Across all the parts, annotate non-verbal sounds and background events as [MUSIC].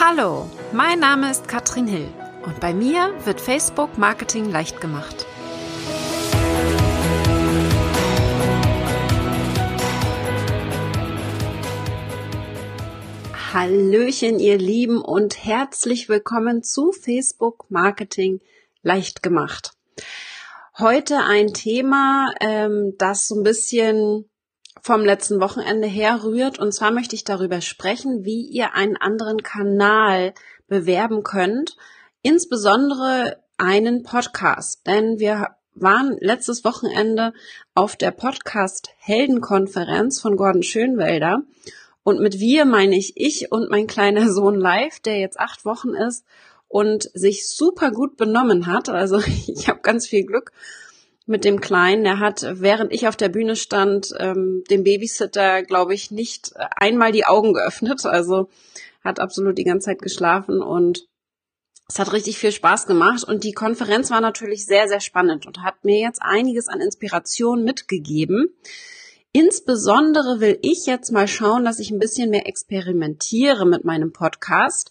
Hallo, mein Name ist Katrin Hill und bei mir wird Facebook Marketing leicht gemacht. Hallöchen, ihr Lieben und herzlich willkommen zu Facebook Marketing leicht gemacht. Heute ein Thema, ähm, das so ein bisschen vom letzten Wochenende herrührt. Und zwar möchte ich darüber sprechen, wie ihr einen anderen Kanal bewerben könnt, insbesondere einen Podcast. Denn wir waren letztes Wochenende auf der Podcast Heldenkonferenz von Gordon Schönwelder. Und mit wir meine ich ich und mein kleiner Sohn live, der jetzt acht Wochen ist und sich super gut benommen hat. Also [LAUGHS] ich habe ganz viel Glück mit dem Kleinen. Er hat, während ich auf der Bühne stand, ähm, dem Babysitter, glaube ich, nicht einmal die Augen geöffnet. Also hat absolut die ganze Zeit geschlafen und es hat richtig viel Spaß gemacht und die Konferenz war natürlich sehr, sehr spannend und hat mir jetzt einiges an Inspiration mitgegeben. Insbesondere will ich jetzt mal schauen, dass ich ein bisschen mehr experimentiere mit meinem Podcast.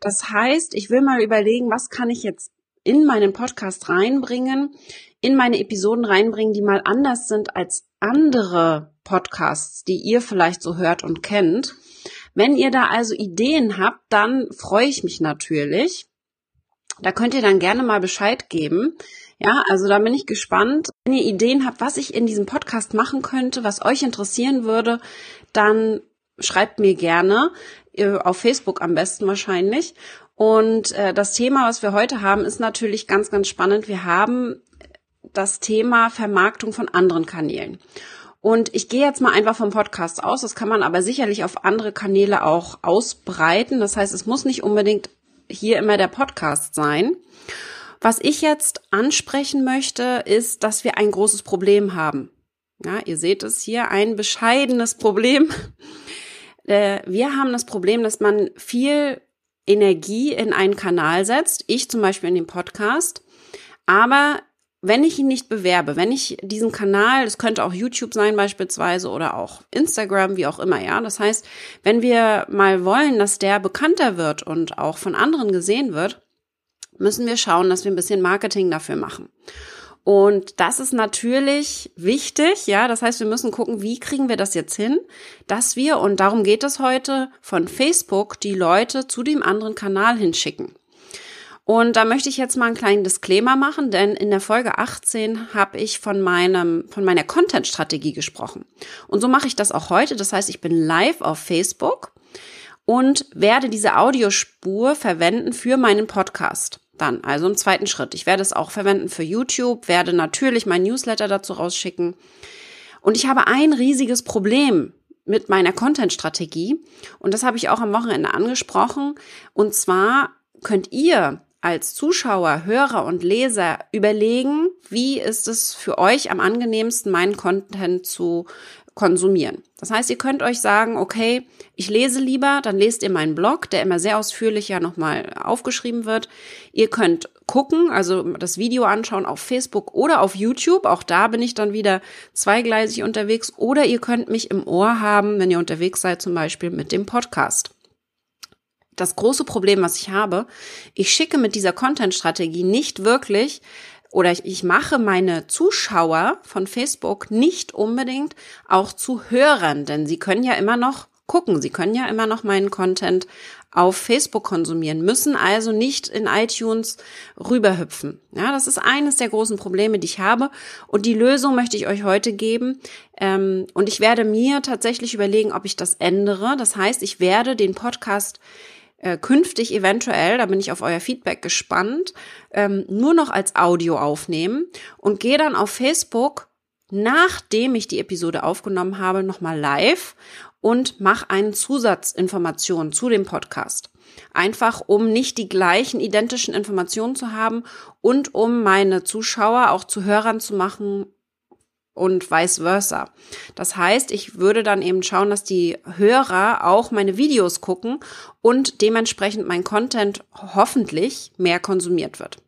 Das heißt, ich will mal überlegen, was kann ich jetzt in meinen Podcast reinbringen, in meine Episoden reinbringen, die mal anders sind als andere Podcasts, die ihr vielleicht so hört und kennt. Wenn ihr da also Ideen habt, dann freue ich mich natürlich. Da könnt ihr dann gerne mal Bescheid geben. Ja, also da bin ich gespannt. Wenn ihr Ideen habt, was ich in diesem Podcast machen könnte, was euch interessieren würde, dann schreibt mir gerne äh, auf Facebook am besten wahrscheinlich. Und äh, das Thema, was wir heute haben, ist natürlich ganz, ganz spannend. Wir haben das Thema Vermarktung von anderen Kanälen. Und ich gehe jetzt mal einfach vom Podcast aus. Das kann man aber sicherlich auf andere Kanäle auch ausbreiten. Das heißt, es muss nicht unbedingt hier immer der Podcast sein. Was ich jetzt ansprechen möchte, ist, dass wir ein großes Problem haben. Ja, ihr seht es hier, ein bescheidenes Problem. [LAUGHS] Äh, wir haben das Problem, dass man viel Energie in einen Kanal setzt. Ich zum Beispiel in den Podcast. Aber wenn ich ihn nicht bewerbe, wenn ich diesen Kanal, das könnte auch YouTube sein beispielsweise oder auch Instagram, wie auch immer, ja. Das heißt, wenn wir mal wollen, dass der bekannter wird und auch von anderen gesehen wird, müssen wir schauen, dass wir ein bisschen Marketing dafür machen. Und das ist natürlich wichtig, ja. Das heißt, wir müssen gucken, wie kriegen wir das jetzt hin, dass wir, und darum geht es heute, von Facebook die Leute zu dem anderen Kanal hinschicken. Und da möchte ich jetzt mal einen kleinen Disclaimer machen, denn in der Folge 18 habe ich von meinem von meiner Content Strategie gesprochen. Und so mache ich das auch heute, das heißt, ich bin live auf Facebook und werde diese Audiospur verwenden für meinen Podcast. Dann, also im zweiten Schritt. Ich werde es auch verwenden für YouTube, werde natürlich mein Newsletter dazu rausschicken. Und ich habe ein riesiges Problem mit meiner Content-Strategie. Und das habe ich auch am Wochenende angesprochen. Und zwar könnt ihr als Zuschauer, Hörer und Leser überlegen, wie ist es für euch am angenehmsten, meinen Content zu konsumieren. Das heißt, ihr könnt euch sagen, okay, ich lese lieber, dann lest ihr meinen Blog, der immer sehr ausführlich ja nochmal aufgeschrieben wird. Ihr könnt gucken, also das Video anschauen auf Facebook oder auf YouTube. Auch da bin ich dann wieder zweigleisig unterwegs. Oder ihr könnt mich im Ohr haben, wenn ihr unterwegs seid, zum Beispiel mit dem Podcast das große Problem, was ich habe, ich schicke mit dieser Content-Strategie nicht wirklich oder ich, ich mache meine Zuschauer von Facebook nicht unbedingt auch zu Hörern, denn sie können ja immer noch gucken, sie können ja immer noch meinen Content auf Facebook konsumieren, müssen also nicht in iTunes rüberhüpfen. Ja, das ist eines der großen Probleme, die ich habe. Und die Lösung möchte ich euch heute geben. Ähm, und ich werde mir tatsächlich überlegen, ob ich das ändere. Das heißt, ich werde den Podcast äh, künftig eventuell, da bin ich auf euer Feedback gespannt, ähm, nur noch als Audio aufnehmen und gehe dann auf Facebook, nachdem ich die Episode aufgenommen habe, nochmal live und mache einen Zusatzinformation zu dem Podcast. Einfach um nicht die gleichen identischen Informationen zu haben und um meine Zuschauer auch zu Hörern zu machen, und vice versa. Das heißt, ich würde dann eben schauen, dass die Hörer auch meine Videos gucken und dementsprechend mein Content hoffentlich mehr konsumiert wird.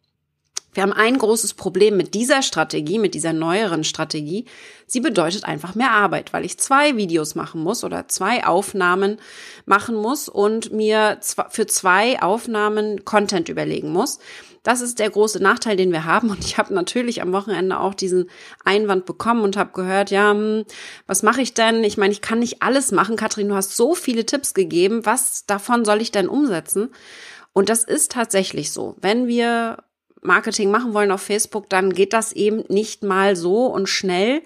Wir haben ein großes Problem mit dieser Strategie, mit dieser neueren Strategie. Sie bedeutet einfach mehr Arbeit, weil ich zwei Videos machen muss oder zwei Aufnahmen machen muss und mir für zwei Aufnahmen Content überlegen muss. Das ist der große Nachteil, den wir haben. Und ich habe natürlich am Wochenende auch diesen Einwand bekommen und habe gehört, ja, hm, was mache ich denn? Ich meine, ich kann nicht alles machen. Katrin, du hast so viele Tipps gegeben. Was davon soll ich denn umsetzen? Und das ist tatsächlich so. Wenn wir Marketing machen wollen auf Facebook, dann geht das eben nicht mal so und schnell.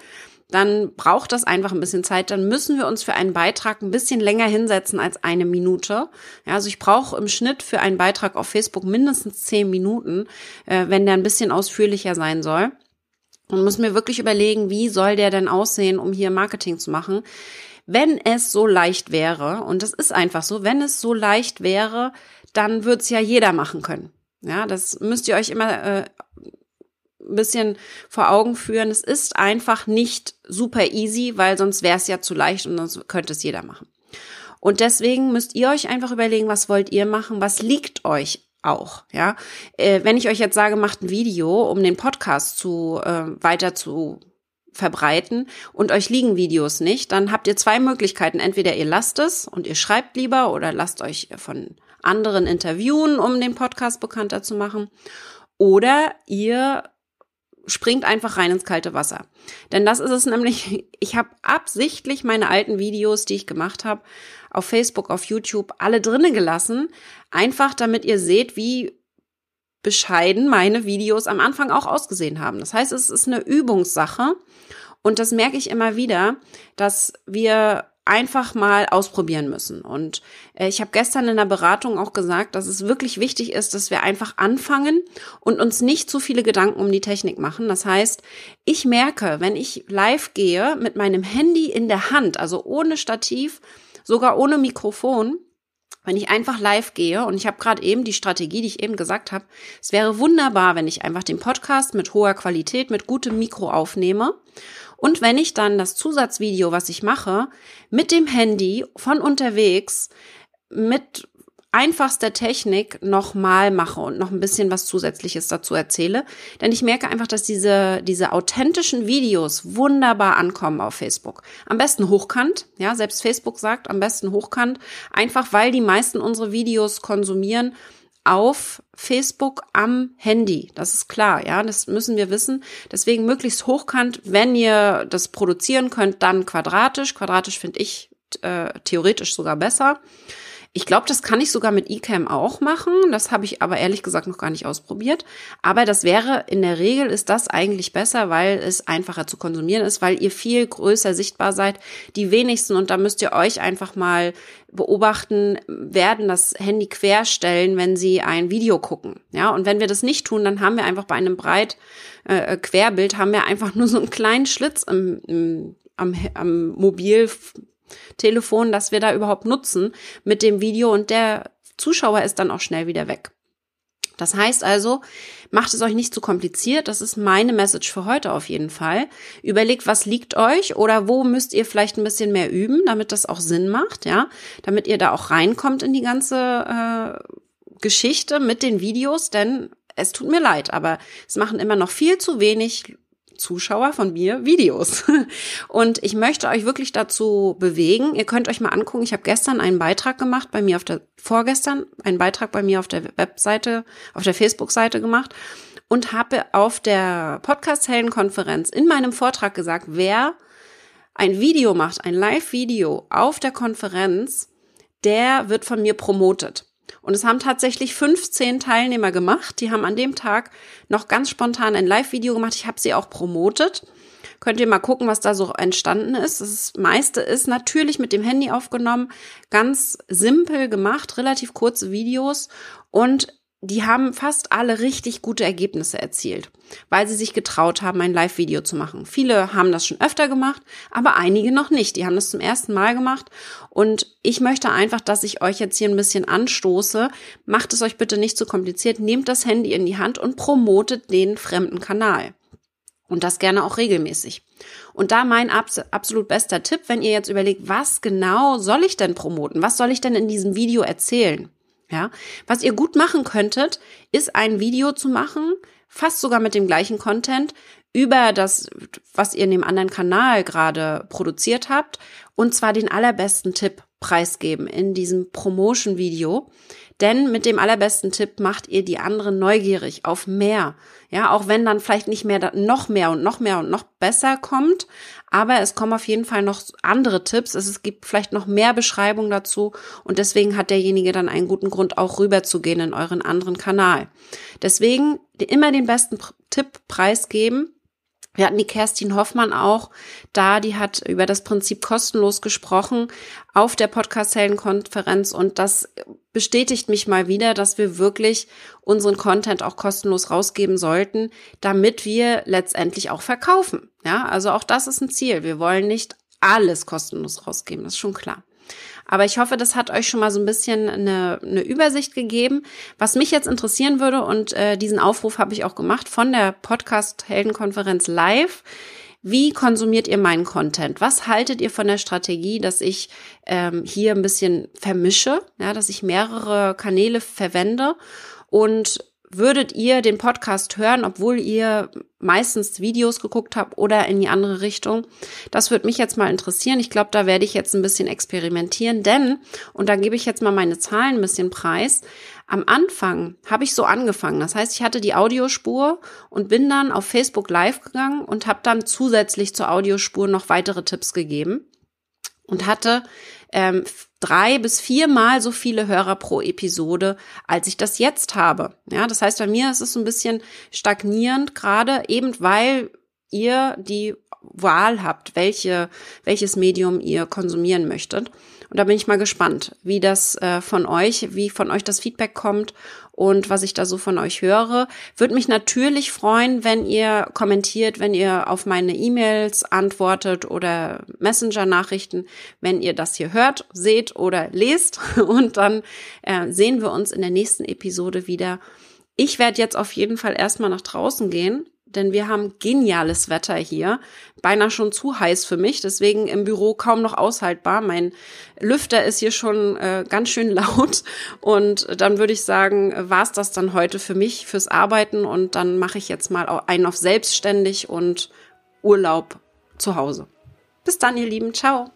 Dann braucht das einfach ein bisschen Zeit. Dann müssen wir uns für einen Beitrag ein bisschen länger hinsetzen als eine Minute. Ja, also ich brauche im Schnitt für einen Beitrag auf Facebook mindestens zehn Minuten, äh, wenn der ein bisschen ausführlicher sein soll. Und muss mir wirklich überlegen, wie soll der denn aussehen, um hier Marketing zu machen. Wenn es so leicht wäre, und das ist einfach so, wenn es so leicht wäre, dann würde es ja jeder machen können. Ja, das müsst ihr euch immer äh, ein bisschen vor Augen führen. Es ist einfach nicht super easy, weil sonst wäre es ja zu leicht und sonst könnte es jeder machen. Und deswegen müsst ihr euch einfach überlegen, was wollt ihr machen, was liegt euch auch, ja. Äh, wenn ich euch jetzt sage, macht ein Video, um den Podcast zu äh, weiter zu verbreiten und euch liegen Videos nicht, dann habt ihr zwei Möglichkeiten. Entweder ihr lasst es und ihr schreibt lieber oder lasst euch von anderen interviewen, um den Podcast bekannter zu machen. Oder ihr springt einfach rein ins kalte Wasser. Denn das ist es nämlich, [LAUGHS] ich habe absichtlich meine alten Videos, die ich gemacht habe, auf Facebook, auf YouTube, alle drinnen gelassen, einfach damit ihr seht, wie bescheiden meine Videos am Anfang auch ausgesehen haben. Das heißt, es ist eine Übungssache und das merke ich immer wieder, dass wir einfach mal ausprobieren müssen. Und äh, ich habe gestern in der Beratung auch gesagt, dass es wirklich wichtig ist, dass wir einfach anfangen und uns nicht zu viele Gedanken um die Technik machen. Das heißt, ich merke, wenn ich live gehe mit meinem Handy in der Hand, also ohne Stativ, sogar ohne Mikrofon, wenn ich einfach live gehe und ich habe gerade eben die Strategie, die ich eben gesagt habe, es wäre wunderbar, wenn ich einfach den Podcast mit hoher Qualität, mit gutem Mikro aufnehme und wenn ich dann das Zusatzvideo, was ich mache, mit dem Handy von unterwegs mit einfachster Technik nochmal mache und noch ein bisschen was Zusätzliches dazu erzähle. Denn ich merke einfach, dass diese, diese authentischen Videos wunderbar ankommen auf Facebook. Am besten hochkant, ja, selbst Facebook sagt am besten hochkant, einfach weil die meisten unsere Videos konsumieren auf Facebook am Handy. Das ist klar, ja, das müssen wir wissen. Deswegen möglichst hochkant, wenn ihr das produzieren könnt, dann quadratisch. Quadratisch finde ich äh, theoretisch sogar besser. Ich glaube, das kann ich sogar mit eCam auch machen. Das habe ich aber ehrlich gesagt noch gar nicht ausprobiert. Aber das wäre, in der Regel ist das eigentlich besser, weil es einfacher zu konsumieren ist, weil ihr viel größer sichtbar seid. Die wenigsten, und da müsst ihr euch einfach mal beobachten, werden das Handy querstellen, wenn sie ein Video gucken. Ja, und wenn wir das nicht tun, dann haben wir einfach bei einem breit äh, Querbild haben wir einfach nur so einen kleinen Schlitz im, im, am, am Mobil Telefon, das wir da überhaupt nutzen mit dem Video und der Zuschauer ist dann auch schnell wieder weg. Das heißt also, macht es euch nicht zu kompliziert. Das ist meine Message für heute auf jeden Fall. Überlegt, was liegt euch oder wo müsst ihr vielleicht ein bisschen mehr üben, damit das auch Sinn macht, ja, damit ihr da auch reinkommt in die ganze äh, Geschichte mit den Videos, denn es tut mir leid, aber es machen immer noch viel zu wenig Zuschauer von mir Videos. [LAUGHS] Und ich möchte euch wirklich dazu bewegen. Ihr könnt euch mal angucken. Ich habe gestern einen Beitrag gemacht bei mir auf der, vorgestern einen Beitrag bei mir auf der Webseite, auf der Facebook-Seite gemacht und habe auf der Podcast-Helden-Konferenz in meinem Vortrag gesagt, wer ein Video macht, ein Live-Video auf der Konferenz, der wird von mir promotet. Und es haben tatsächlich 15 Teilnehmer gemacht. Die haben an dem Tag noch ganz spontan ein Live-Video gemacht. Ich habe sie auch promotet. Könnt ihr mal gucken, was da so entstanden ist. Das meiste ist natürlich mit dem Handy aufgenommen, ganz simpel gemacht, relativ kurze Videos und die haben fast alle richtig gute Ergebnisse erzielt, weil sie sich getraut haben, ein Live-Video zu machen. Viele haben das schon öfter gemacht, aber einige noch nicht. Die haben das zum ersten Mal gemacht. Und ich möchte einfach, dass ich euch jetzt hier ein bisschen anstoße. Macht es euch bitte nicht zu kompliziert. Nehmt das Handy in die Hand und promotet den fremden Kanal. Und das gerne auch regelmäßig. Und da mein absolut bester Tipp, wenn ihr jetzt überlegt, was genau soll ich denn promoten? Was soll ich denn in diesem Video erzählen? Ja, was ihr gut machen könntet, ist ein Video zu machen, fast sogar mit dem gleichen Content über das, was ihr in dem anderen Kanal gerade produziert habt, und zwar den allerbesten Tipp preisgeben in diesem Promotion-Video. Denn mit dem allerbesten Tipp macht ihr die anderen neugierig auf mehr. Ja, auch wenn dann vielleicht nicht mehr, noch mehr und noch mehr und noch besser kommt. Aber es kommen auf jeden Fall noch andere Tipps. Es gibt vielleicht noch mehr Beschreibungen dazu. Und deswegen hat derjenige dann einen guten Grund, auch rüberzugehen in euren anderen Kanal. Deswegen immer den besten Tipp preisgeben wir hatten die Kerstin Hoffmann auch da, die hat über das Prinzip kostenlos gesprochen auf der Podcast-Helden-Konferenz und das bestätigt mich mal wieder, dass wir wirklich unseren Content auch kostenlos rausgeben sollten, damit wir letztendlich auch verkaufen. Ja, also auch das ist ein Ziel. Wir wollen nicht alles kostenlos rausgeben, das ist schon klar. Aber ich hoffe, das hat euch schon mal so ein bisschen eine, eine Übersicht gegeben. Was mich jetzt interessieren würde, und äh, diesen Aufruf habe ich auch gemacht von der Podcast-Heldenkonferenz live. Wie konsumiert ihr meinen Content? Was haltet ihr von der Strategie, dass ich ähm, hier ein bisschen vermische, ja, dass ich mehrere Kanäle verwende und würdet ihr den Podcast hören, obwohl ihr meistens Videos geguckt habt oder in die andere Richtung? Das würde mich jetzt mal interessieren. Ich glaube, da werde ich jetzt ein bisschen experimentieren, denn, und da gebe ich jetzt mal meine Zahlen ein bisschen preis, am Anfang habe ich so angefangen. Das heißt, ich hatte die Audiospur und bin dann auf Facebook Live gegangen und habe dann zusätzlich zur Audiospur noch weitere Tipps gegeben und hatte ähm, drei bis viermal so viele Hörer pro Episode, als ich das jetzt habe. Ja, das heißt, bei mir ist es so ein bisschen stagnierend, gerade eben weil ihr die Wahl habt, welche, welches Medium ihr konsumieren möchtet. Und da bin ich mal gespannt, wie das äh, von euch, wie von euch das Feedback kommt und was ich da so von euch höre. Würde mich natürlich freuen, wenn ihr kommentiert, wenn ihr auf meine E-Mails antwortet oder Messenger-Nachrichten, wenn ihr das hier hört, seht oder lest. [LAUGHS] Und dann äh, sehen wir uns in der nächsten Episode wieder. Ich werde jetzt auf jeden Fall erstmal nach draußen gehen denn wir haben geniales Wetter hier. Beinahe schon zu heiß für mich, deswegen im Büro kaum noch aushaltbar. Mein Lüfter ist hier schon äh, ganz schön [LAUGHS] laut. Und dann würde ich sagen, war es das dann heute für mich, fürs Arbeiten. Und dann mache ich jetzt mal einen auf selbstständig und Urlaub zu Hause. Bis dann, ihr Lieben. Ciao.